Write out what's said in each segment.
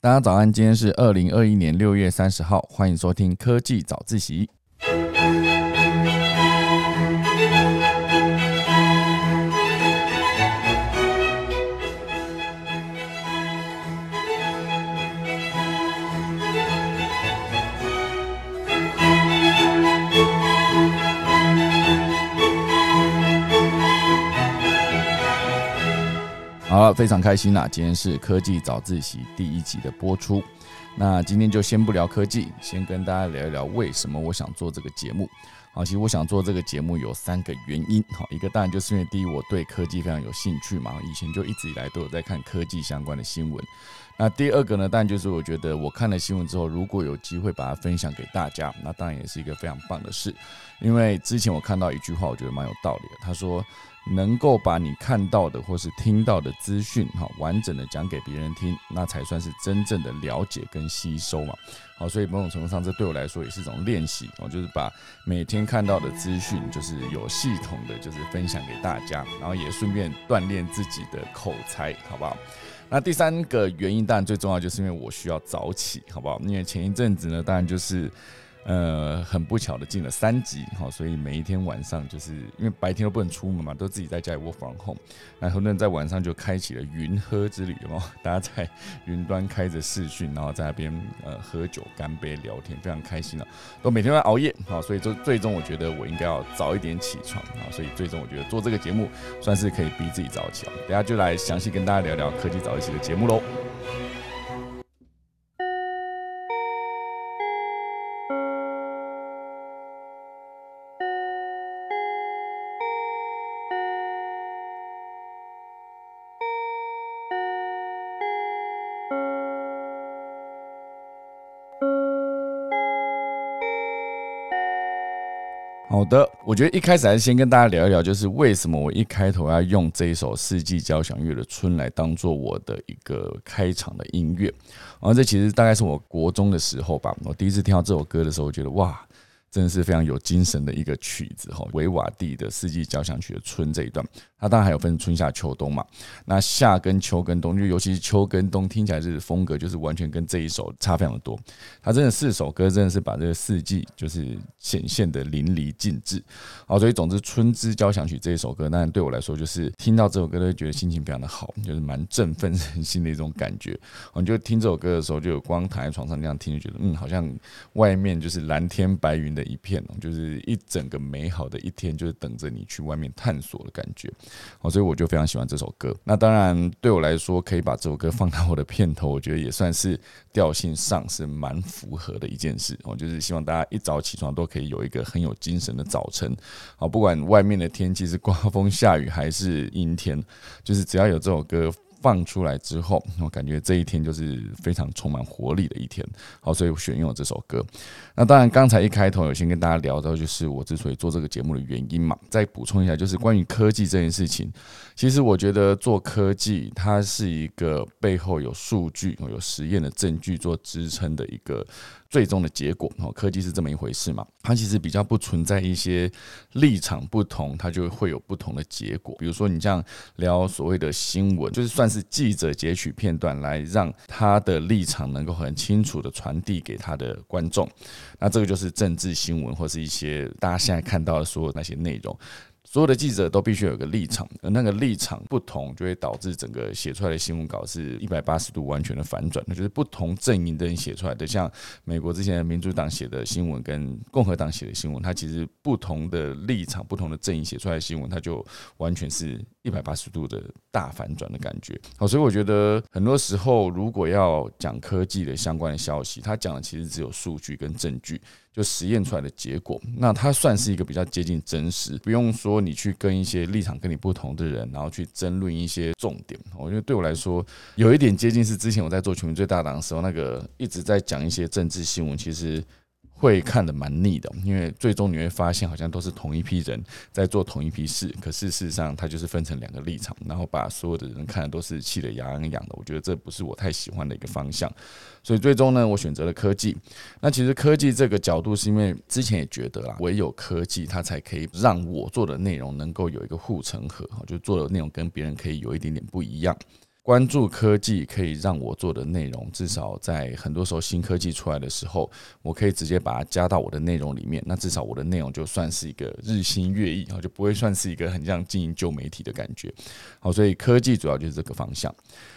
大家早安，今天是二零二一年六月三十号，欢迎收听科技早自习。好了，非常开心啦！今天是科技早自习第一集的播出。那今天就先不聊科技，先跟大家聊一聊为什么我想做这个节目。好，其实我想做这个节目有三个原因。好，一个当然就是因为第一，我对科技非常有兴趣嘛，以前就一直以来都有在看科技相关的新闻。那第二个呢，当然就是我觉得我看了新闻之后，如果有机会把它分享给大家，那当然也是一个非常棒的事。因为之前我看到一句话，我觉得蛮有道理的。他说。能够把你看到的或是听到的资讯，哈，完整的讲给别人听，那才算是真正的了解跟吸收嘛。好，所以某种程度上，这对我来说也是一种练习，哦，就是把每天看到的资讯，就是有系统的，就是分享给大家，然后也顺便锻炼自己的口才，好不好？那第三个原因，当然最重要就是因为我需要早起，好不好？因为前一阵子呢，当然就是。呃，很不巧的进了三级，哈，所以每一天晚上就是因为白天都不能出门嘛，都自己在家里窝防控，然后很多人在晚上就开启了云喝之旅，哦，大家在云端开着视讯，然后在那边呃喝酒、干杯、聊天，非常开心了，都每天都在熬夜，好，所以就最终我觉得我应该要早一点起床，啊，所以最终我觉得做这个节目算是可以逼自己早起了，等下就来详细跟大家聊聊科技早一起的节目喽。的，我觉得一开始还是先跟大家聊一聊，就是为什么我一开头要用这一首四季交响乐的《春》来当做我的一个开场的音乐。然后这其实大概是我国中的时候吧，我第一次听到这首歌的时候，我觉得哇。真的是非常有精神的一个曲子哈，维瓦蒂的四季交响曲的春这一段，它当然还有分春夏秋冬嘛。那夏跟秋跟冬，就尤其是秋跟冬，听起来是风格就是完全跟这一首差非常的多。它真的四首歌真的是把这个四季就是显现的淋漓尽致。好，所以总之春之交响曲这一首歌，那对我来说就是听到这首歌都会觉得心情非常的好，就是蛮振奋人心的一种感觉。你就听这首歌的时候，就有光躺在床上那样听，就觉得嗯，好像外面就是蓝天白云。的一片哦，就是一整个美好的一天，就是等着你去外面探索的感觉。好，所以我就非常喜欢这首歌。那当然对我来说，可以把这首歌放到我的片头，我觉得也算是调性上是蛮符合的一件事。我就是希望大家一早起床都可以有一个很有精神的早晨。好，不管外面的天气是刮风下雨还是阴天，就是只要有这首歌。放出来之后，我感觉这一天就是非常充满活力的一天。好，所以我选用了这首歌。那当然，刚才一开头有先跟大家聊到，就是我之所以做这个节目的原因嘛。再补充一下，就是关于科技这件事情，其实我觉得做科技，它是一个背后有数据、有实验的证据做支撑的一个。最终的结果，哦，科技是这么一回事嘛？它其实比较不存在一些立场不同，它就会有不同的结果。比如说，你这样聊所谓的新闻，就是算是记者截取片段来让他的立场能够很清楚的传递给他的观众，那这个就是政治新闻或是一些大家现在看到的所有那些内容。所有的记者都必须有个立场，而那个立场不同，就会导致整个写出来的新闻稿是一百八十度完全的反转。那就是不同阵营的人写出来的，像美国之前的民主党写的新闻跟共和党写的新闻，它其实不同的立场、不同的阵营写出来的新闻，它就完全是一百八十度的大反转的感觉。好，所以我觉得很多时候，如果要讲科技的相关的消息，它讲的其实只有数据跟证据。就实验出来的结果，那它算是一个比较接近真实，不用说你去跟一些立场跟你不同的人，然后去争论一些重点。我觉得对我来说，有一点接近是之前我在做全民最大党的时候，那个一直在讲一些政治新闻，其实。会看得蛮腻的，因为最终你会发现好像都是同一批人在做同一批事，可事实上它就是分成两个立场，然后把所有的人看的都是气得牙痒痒的。我觉得这不是我太喜欢的一个方向，所以最终呢，我选择了科技。那其实科技这个角度是因为之前也觉得啦，唯有科技它才可以让我做的内容能够有一个护城河，就做的内容跟别人可以有一点点不一样。关注科技可以让我做的内容，至少在很多时候新科技出来的时候，我可以直接把它加到我的内容里面。那至少我的内容就算是一个日新月异，啊，就不会算是一个很像经营旧媒体的感觉。好，所以科技主要就是这个方向。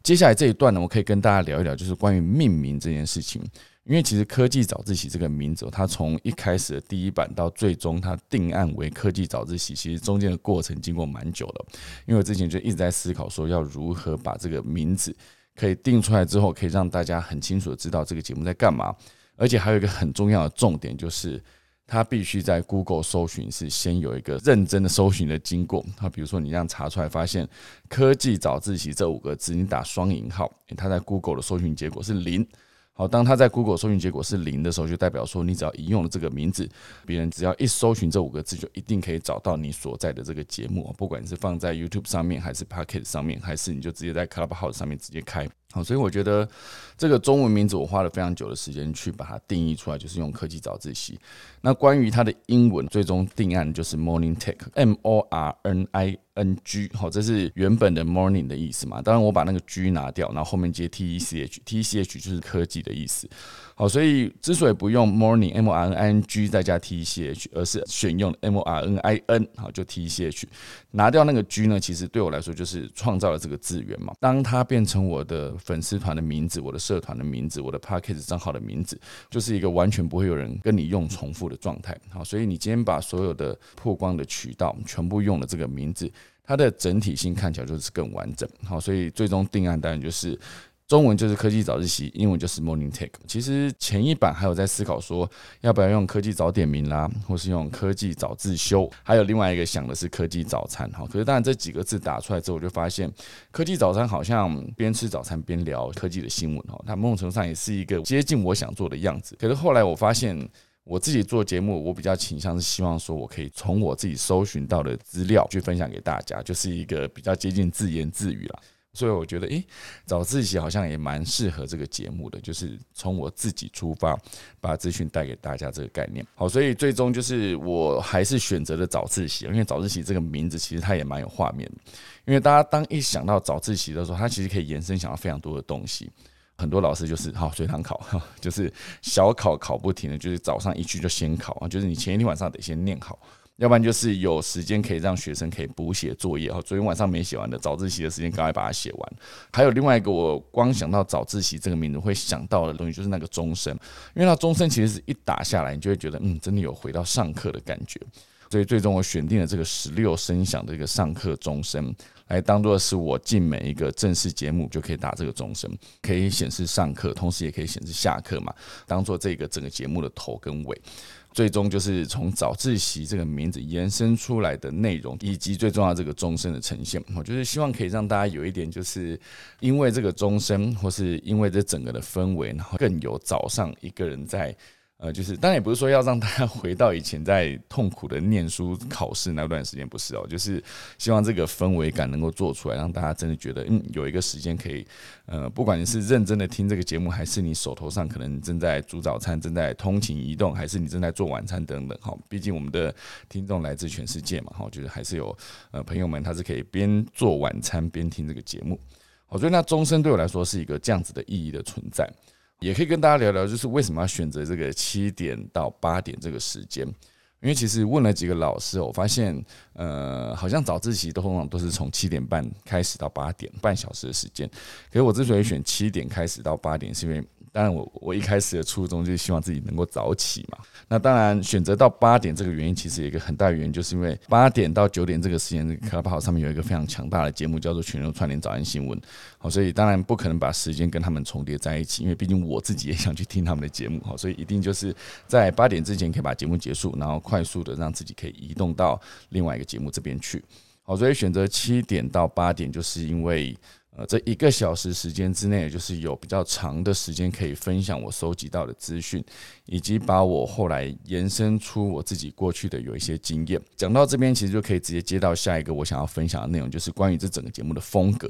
接下来这一段呢，我可以跟大家聊一聊，就是关于命名这件事情。因为其实科技早自习这个名字，它从一开始的第一版到最终它定案为科技早自习，其实中间的过程经过蛮久的。因为我之前就一直在思考说，要如何把这个名字可以定出来之后，可以让大家很清楚的知道这个节目在干嘛。而且还有一个很重要的重点，就是它必须在 Google 搜寻是先有一个认真的搜寻的经过。它比如说你这样查出来，发现科技早自习这五个字，你打双引号，它在 Google 的搜寻结果是零。好，当他在 Google 搜寻结果是零的时候，就代表说你只要一用了这个名字，别人只要一搜寻这五个字，就一定可以找到你所在的这个节目。不管是放在 YouTube 上面，还是 Pocket 上面，还是你就直接在 Clubhouse 上面直接开。好，所以我觉得这个中文名字我花了非常久的时间去把它定义出来，就是用科技早自习。那关于它的英文最终定案就是 Morning Tech，M O R N I N G。好，这是原本的 Morning 的意思嘛？当然我把那个 G 拿掉，然后后面接 T E C H，T E C H 就是科技的意思。好，所以之所以不用 morning m r n i n g 再加 t c h，而是选用 m r n i n 好就 t c h，拿掉那个 g 呢，其实对我来说就是创造了这个资源嘛。当它变成我的粉丝团的名字、我的社团的名字、我的 p a c k a g e 账号的名字，就是一个完全不会有人跟你用重复的状态。好，所以你今天把所有的曝光的渠道全部用了这个名字，它的整体性看起来就是更完整。好，所以最终定案当然就是。中文就是科技早自习，英文就是 Morning Take。其实前一版还有在思考说，要不要用科技早点名啦，或是用科技早自修，还有另外一个想的是科技早餐。哈，可是当然这几个字打出来之后，我就发现科技早餐好像边吃早餐边聊科技的新闻。哈，它某种程度上也是一个接近我想做的样子。可是后来我发现，我自己做节目，我比较倾向是希望说我可以从我自己搜寻到的资料去分享给大家，就是一个比较接近自言自语了。所以我觉得，诶，早自习好像也蛮适合这个节目的，就是从我自己出发，把资讯带给大家这个概念。好，所以最终就是我还是选择了早自习，因为早自习这个名字其实它也蛮有画面的。因为大家当一想到早自习的时候，它其实可以延伸想到非常多的东西。很多老师就是好随堂考，就是小考考不停的，就是早上一去就先考啊，就是你前一天晚上得先念好。要不然就是有时间可以让学生可以补写作业哈，昨天晚上没写完的早自习的时间，赶快把它写完。还有另外一个，我光想到早自习这个名字会想到的东西，就是那个钟声，因为那钟声其实是一打下来，你就会觉得嗯，真的有回到上课的感觉。所以最终我选定了这个十六声响的一个上课钟声，来当做是我进每一个正式节目就可以打这个钟声，可以显示上课，同时也可以显示下课嘛，当做这个整个节目的头跟尾。最终就是从早自习这个名字延伸出来的内容，以及最重要这个钟声的呈现，我就是希望可以让大家有一点，就是因为这个钟声，或是因为这整个的氛围，然后更有早上一个人在。呃，就是当然也不是说要让大家 回到以前在痛苦的念书考试那段时间，不是哦，就是希望这个氛围感能够做出来，让大家真的觉得，嗯，有一个时间可以，呃，不管你是认真的听这个节目，还是你手头上可能正在煮早餐、正在通勤移动，还是你正在做晚餐等等，哈，毕竟我们的听众来自全世界嘛，哈，就是还是有呃朋友们他是可以边做晚餐边听这个节目，我觉得那终身对我来说是一个这样子的意义的存在。也可以跟大家聊聊，就是为什么要选择这个七点到八点这个时间？因为其实问了几个老师，我发现，呃，好像早自习都通常都是从七点半开始到八点，半小时的时间。可是我之所以选七点开始到八点，是因为。当然，我我一开始的初衷就是希望自己能够早起嘛。那当然，选择到八点这个原因，其实有一个很大原因，就是因为八点到九点这个时间，Clubhouse 上面有一个非常强大的节目，叫做全球串联早安新闻。好，所以当然不可能把时间跟他们重叠在一起，因为毕竟我自己也想去听他们的节目。好，所以一定就是在八点之前可以把节目结束，然后快速的让自己可以移动到另外一个节目这边去。好，所以选择七点到八点，就是因为。呃，这一个小时时间之内，就是有比较长的时间可以分享我收集到的资讯，以及把我后来延伸出我自己过去的有一些经验。讲到这边，其实就可以直接接到下一个我想要分享的内容，就是关于这整个节目的风格。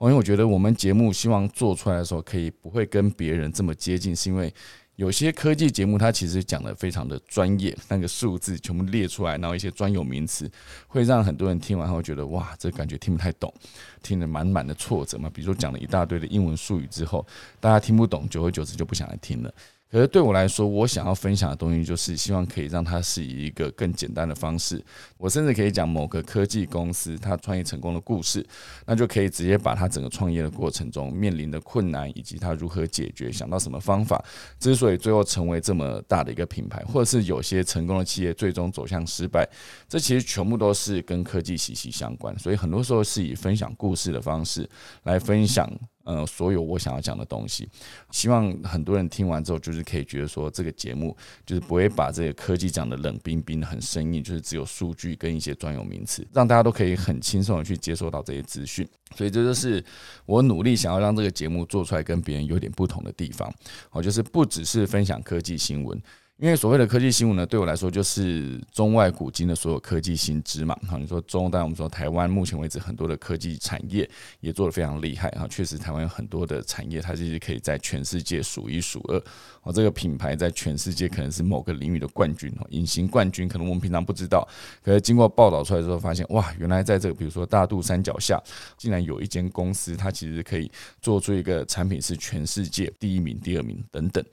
因为我觉得我们节目希望做出来的时候，可以不会跟别人这么接近，是因为。有些科技节目，它其实讲的非常的专业，那个数字全部列出来，然后一些专有名词，会让很多人听完后觉得哇，这感觉听不太懂。听了满满的挫折嘛。比如说讲了一大堆的英文术语之后，大家听不懂，久而久之就不想来听了。可是对我来说，我想要分享的东西就是希望可以让它是以一个更简单的方式。我甚至可以讲某个科技公司它创业成功的故事，那就可以直接把它整个创业的过程中面临的困难，以及它如何解决，想到什么方法，之所以最后成为这么大的一个品牌，或者是有些成功的企业最终走向失败，这其实全部都是跟科技息息相关。所以很多时候是以分享故事的方式来分享。呃，所有我想要讲的东西，希望很多人听完之后，就是可以觉得说，这个节目就是不会把这个科技讲的冷冰冰、很生硬，就是只有数据跟一些专有名词，让大家都可以很轻松的去接受到这些资讯。所以这就是我努力想要让这个节目做出来跟别人有点不同的地方。好，就是不只是分享科技新闻。因为所谓的科技新闻呢，对我来说就是中外古今的所有科技新知嘛。好，你说中，当然我们说台湾目前为止很多的科技产业也做得非常厉害啊。确实，台湾有很多的产业，它其实可以在全世界数一数二。哦，这个品牌在全世界可能是某个领域的冠军哦，隐形冠军，可能我们平常不知道。可是经过报道出来之后，发现哇，原来在这个比如说大肚山脚下，竟然有一间公司，它其实可以做出一个产品是全世界第一名、第二名等等。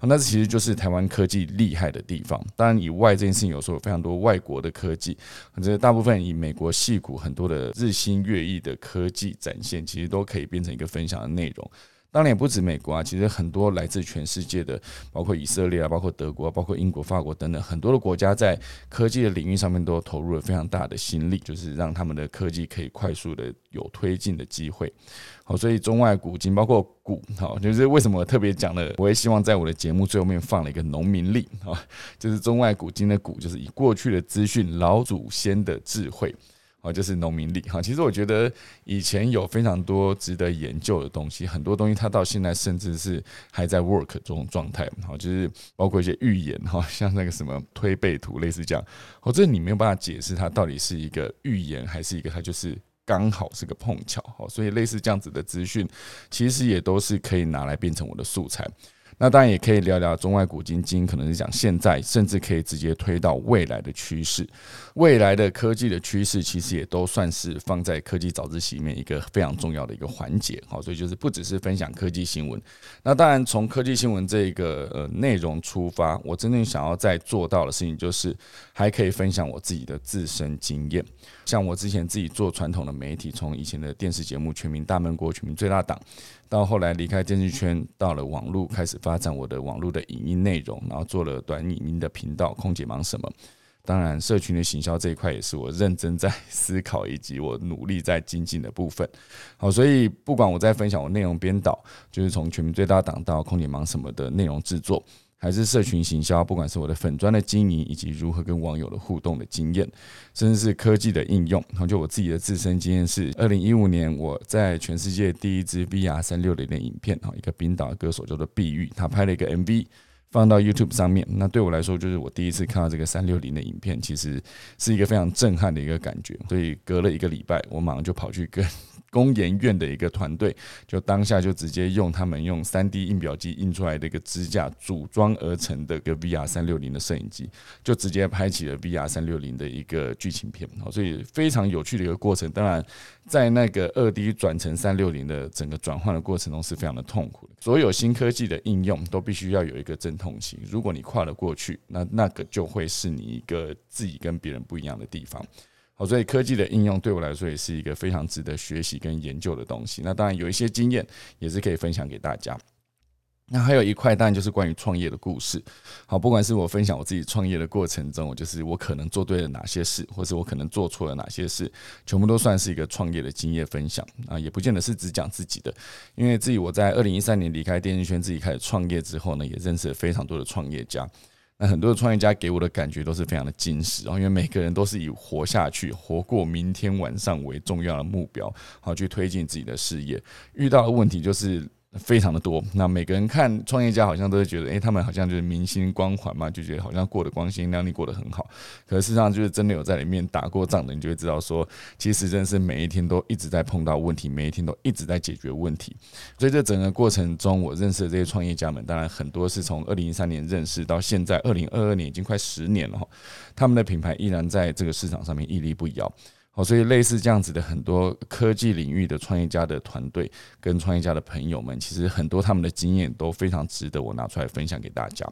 那这其实就是台湾科技。厉害的地方，当然以外这件事情有时候有非常多外国的科技，这大部分以美国戏骨很多的日新月异的科技展现，其实都可以变成一个分享的内容。当然也不止美国啊，其实很多来自全世界的，包括以色列啊，包括德国，包括英国、法国等等很多的国家，在科技的领域上面都投入了非常大的心力，就是让他们的科技可以快速的有推进的机会。好，所以中外古今，包括古，好，就是为什么我特别讲了，我也希望在我的节目最后面放了一个农民历，啊，就是中外古今的古，就是以过去的资讯、老祖先的智慧。哦，就是农民力哈。其实我觉得以前有非常多值得研究的东西，很多东西它到现在甚至是还在 work 这种状态。好，就是包括一些预言哈，像那个什么推背图类似这样。哦，这你没有办法解释它到底是一个预言还是一个它就是刚好是个碰巧。好，所以类似这样子的资讯，其实也都是可以拿来变成我的素材。那当然也可以聊聊中外古今今，可能是讲现在，甚至可以直接推到未来的趋势。未来的科技的趋势，其实也都算是放在科技早自习里面一个非常重要的一个环节。好，所以就是不只是分享科技新闻。那当然，从科技新闻这个呃内容出发，我真正想要再做到的事情，就是还可以分享我自己的自身经验。像我之前自己做传统的媒体，从以前的电视节目《全民大闷锅》《全民最大党》。到后来离开电视圈，到了网络，开始发展我的网络的影音内容，然后做了短影音的频道。空姐忙什么？当然，社群的行销这一块也是我认真在思考以及我努力在精进的部分。好，所以不管我在分享我内容编导，就是从全民最大档到空姐忙什么的内容制作。还是社群行销，不管是我的粉砖的经营，以及如何跟网友的互动的经验，甚至是科技的应用。然后就我自己的自身经验是，二零一五年我在全世界第一支 VR 三六零的影片，哈，一个冰岛的歌手叫做碧玉，他拍了一个 MV 放到 YouTube 上面。那对我来说，就是我第一次看到这个三六零的影片，其实是一个非常震撼的一个感觉。所以隔了一个礼拜，我马上就跑去跟。工研院的一个团队，就当下就直接用他们用三 D 印表机印出来的一个支架组装而成的一个 VR 三六零的摄影机，就直接拍起了 VR 三六零的一个剧情片。好，所以非常有趣的一个过程。当然，在那个二 D 转成三六零的整个转换的过程中是非常的痛苦的。所有新科技的应用都必须要有一个阵同行，如果你跨了过去，那那个就会是你一个自己跟别人不一样的地方。好，所以科技的应用对我来说也是一个非常值得学习跟研究的东西。那当然有一些经验也是可以分享给大家。那还有一块当然就是关于创业的故事。好，不管是我分享我自己创业的过程中，就是我可能做对了哪些事，或是我可能做错了哪些事，全部都算是一个创业的经验分享啊，也不见得是只讲自己的。因为自己我在二零一三年离开电视圈，自己开始创业之后呢，也认识了非常多的创业家。那很多的创业家给我的感觉都是非常的惊实，然后因为每个人都是以活下去、活过明天晚上为重要的目标，好去推进自己的事业。遇到的问题就是。非常的多，那每个人看创业家好像都会觉得，诶，他们好像就是明星光环嘛，就觉得好像过得光鲜亮丽，过得很好。可事实上，就是真的有在里面打过仗的，你就会知道说，其实真是每一天都一直在碰到问题，每一天都一直在解决问题。所以这整个过程中，我认识的这些创业家们，当然很多是从二零一三年认识到现在二零二二年，已经快十年了哈。他们的品牌依然在这个市场上面屹立不摇。好，所以类似这样子的很多科技领域的创业家的团队跟创业家的朋友们，其实很多他们的经验都非常值得我拿出来分享给大家。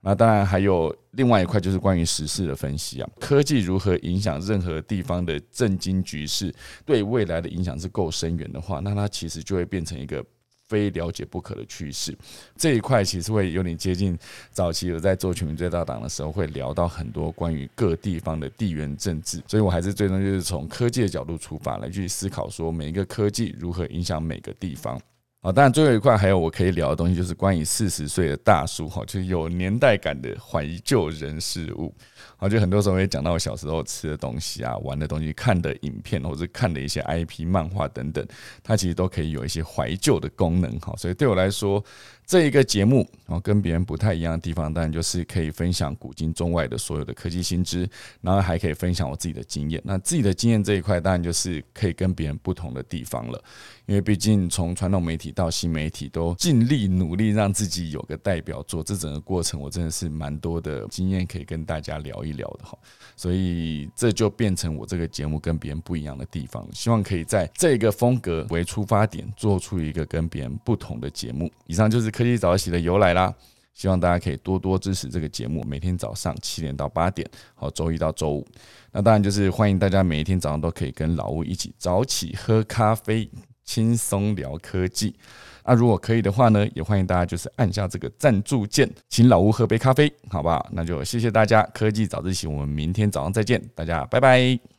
那当然还有另外一块，就是关于时事的分析啊，科技如何影响任何地方的政经局势，对未来的影响是够深远的话，那它其实就会变成一个。非了解不可的趋势，这一块其实会有点接近早期有在做全民最大党的时候，会聊到很多关于各地方的地缘政治，所以我还是最终就是从科技的角度出发来去思考，说每一个科技如何影响每个地方。好，当然最后一块还有我可以聊的东西，就是关于四十岁的大叔哈，就是有年代感的怀旧人事物。好，就很多时候也讲到我小时候吃的东西啊、玩的东西、看的影片，或者是看的一些 IP 漫画等等，它其实都可以有一些怀旧的功能哈。所以对我来说，这一个节目，然后跟别人不太一样的地方，当然就是可以分享古今中外的所有的科技新知，然后还可以分享我自己的经验。那自己的经验这一块，当然就是可以跟别人不同的地方了。因为毕竟从传统媒体到新媒体，都尽力努力让自己有个代表作，这整个过程我真的是蛮多的经验可以跟大家聊一聊的哈。所以这就变成我这个节目跟别人不一样的地方，希望可以在这个风格为出发点，做出一个跟别人不同的节目。以上就是科技早起的由来啦，希望大家可以多多支持这个节目，每天早上七点到八点，好，周一到周五。那当然就是欢迎大家每一天早上都可以跟老吴一起早起喝咖啡，轻松聊科技。那如果可以的话呢，也欢迎大家就是按下这个赞助键，请老吴喝杯咖啡，好不好？那就谢谢大家，科技早自习，我们明天早上再见，大家拜拜。